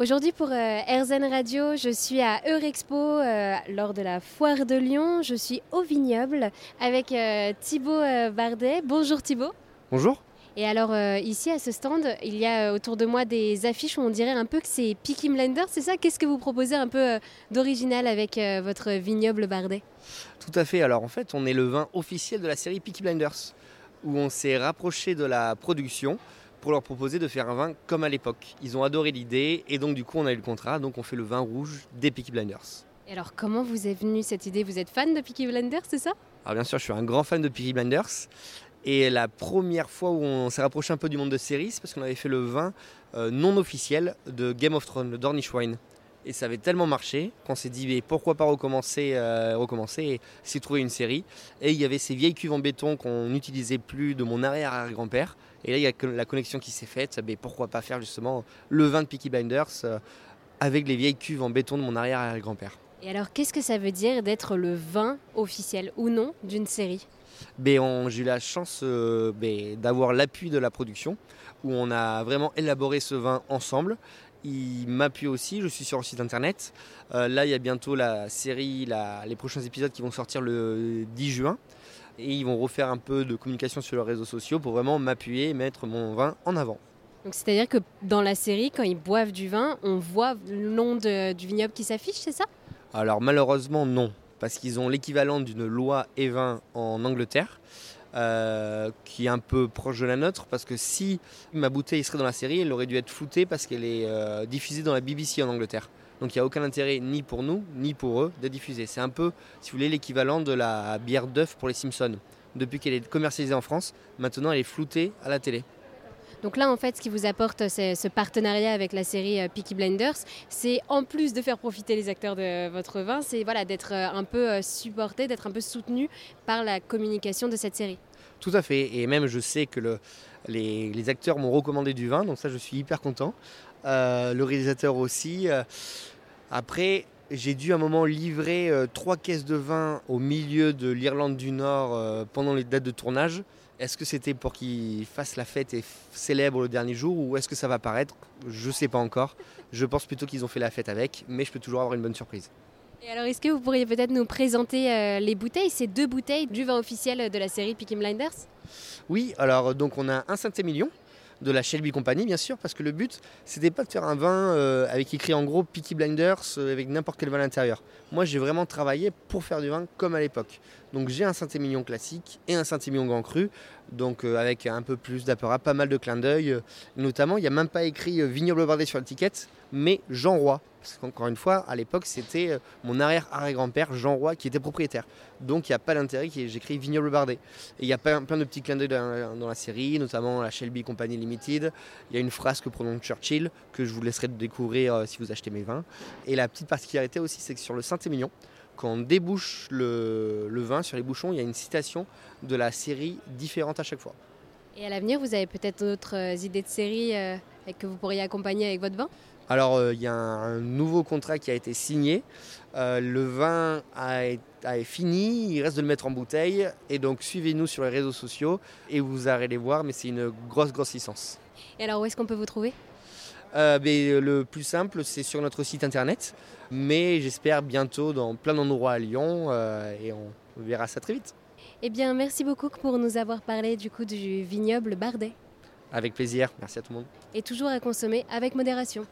Aujourd'hui pour euh, RZN Radio, je suis à Eurexpo euh, lors de la foire de Lyon. Je suis au vignoble avec euh, Thibaut euh, Bardet. Bonjour Thibaut. Bonjour. Et alors euh, ici à ce stand, il y a autour de moi des affiches où on dirait un peu que c'est Peaky Blinders, c'est ça? Qu'est-ce que vous proposez un peu d'original avec votre vignoble Bardet? Tout à fait. Alors en fait, on est le vin officiel de la série Peaky Blinders, où on s'est rapproché de la production pour leur proposer de faire un vin comme à l'époque. Ils ont adoré l'idée et donc du coup on a eu le contrat, donc on fait le vin rouge des Peaky Blinders. Et alors comment vous est venue cette idée? Vous êtes fan de Peaky Blinders, c'est ça? Alors bien sûr, je suis un grand fan de Peaky Blinders. Et la première fois où on s'est rapproché un peu du monde de série, c'est parce qu'on avait fait le vin euh, non officiel de Game of Thrones, le Dornish Wine. Et ça avait tellement marché qu'on s'est dit mais pourquoi pas recommencer, euh, recommencer et de trouver une série. Et il y avait ces vieilles cuves en béton qu'on n'utilisait plus de mon arrière-grand-père. Et là il y a la connexion qui s'est faite. Mais pourquoi pas faire justement le vin de Peaky Blinders euh, avec les vieilles cuves en béton de mon arrière-grand-père. Et alors qu'est-ce que ça veut dire d'être le vin officiel ou non d'une série? Ben, J'ai eu la chance euh, ben, d'avoir l'appui de la production, où on a vraiment élaboré ce vin ensemble. Il m'appuie aussi, je suis sur le site internet. Euh, là, il y a bientôt la série, la- les prochains épisodes qui vont sortir le 10 juin. Et ils vont refaire un peu de communication sur leurs réseaux sociaux pour vraiment m'appuyer et mettre mon vin en avant. Donc c'est-à-dire que dans la série, quand ils boivent du vin, on voit le nom de- du vignoble qui s'affiche, c'est ça? Alors malheureusement non, parce qu'ils ont l'équivalent d'une loi E20 en Angleterre, euh, qui est un peu proche de la nôtre, parce que si ma bouteille serait dans la série, elle aurait dû être floutée parce qu'elle est euh, diffusée dans la BBC en Angleterre. Donc il n'y a aucun intérêt ni pour nous, ni pour eux de diffuser. C'est un peu, si vous voulez, l'équivalent de la bière d'œuf pour les Simpsons. Depuis qu'elle est commercialisée en France, maintenant elle est floutée à la télé. Donc là, en fait, ce qui vous apporte ce partenariat avec la série euh, Peaky Blinders, c'est en plus de faire profiter les acteurs de votre vin, c'est voilà, d'être un peu supporté, d'être un peu soutenu par la communication de cette série. Tout à fait. Et même, je sais que le- les, acteurs m'ont recommandé du vin, donc ça, je suis hyper content. Euh, le réalisateur aussi. Euh, après, j'ai dû à un moment livrer euh, trois caisses de vin au milieu de l'Irlande du Nord pendant les dates de tournage. Est-ce que c'était pour qu'ils fassent la fête et célèbrent le dernier jour ou est-ce que ça va paraître? Je sais pas encore. Je pense plutôt qu'ils ont fait la fête avec, mais je peux toujours avoir une bonne surprise. Alors, est-ce que vous pourriez peut-être nous présenter euh, les bouteilles, ces deux bouteilles du vin officiel de la série Peaky Blinders? Oui, alors donc on a un Saint-Émilion de la Shelby Company bien sûr parce que le but c'était pas de faire un vin euh, avec écrit en gros Peaky Blinders euh, avec n'importe quel vin à l'intérieur. Moi j'ai vraiment travaillé pour faire du vin comme à l'époque. Donc j'ai un Saint-Émilion classique et un Saint-Émilion grand cru donc euh, avec un peu plus d'apparat, pas mal de clins d'œil. euh, notamment il n'y a même pas écrit euh, vignoble bardet sur l'étiquette mais Jean Roy. Parce qu'encore une fois, à l'époque, c'était mon arrière-arrière-grand-père, Jean Roy, qui était propriétaire. Donc il n'y a pas d'intérêt que j'écris vignoble bardet. Et il y a plein, de petits clins d'œil dans, la série, notamment la Shelby Company Limited. Il y a une phrase que prononce Churchill, que je vous laisserai découvrir si vous achetez mes vins. Et la petite particularité aussi, c'est que sur le Saint-Émilion, quand on débouche le, le vin sur les bouchons, il y a une citation de la série différente à chaque fois. Et à l'avenir, vous avez peut-être d'autres euh, idées de série euh, que vous pourriez accompagner avec votre vin? Alors, euh, il y a un, un nouveau contrat qui a été signé. Euh, le vin a, est- a est fini, il reste de le mettre en bouteille. Et donc, suivez-nous sur les réseaux sociaux et vous allez les voir, mais c'est une grosse, grosse licence. Et alors, où est-ce qu'on peut vous trouver? Euh, mais le plus simple, c'est sur notre site internet. Mais j'espère bientôt dans plein d'endroits à Lyon euh, et on verra ça très vite. Eh bien, merci beaucoup pour nous avoir parlé du coup du vignoble Bardet. Avec plaisir. Merci à tout le monde. Et toujours à consommer avec modération.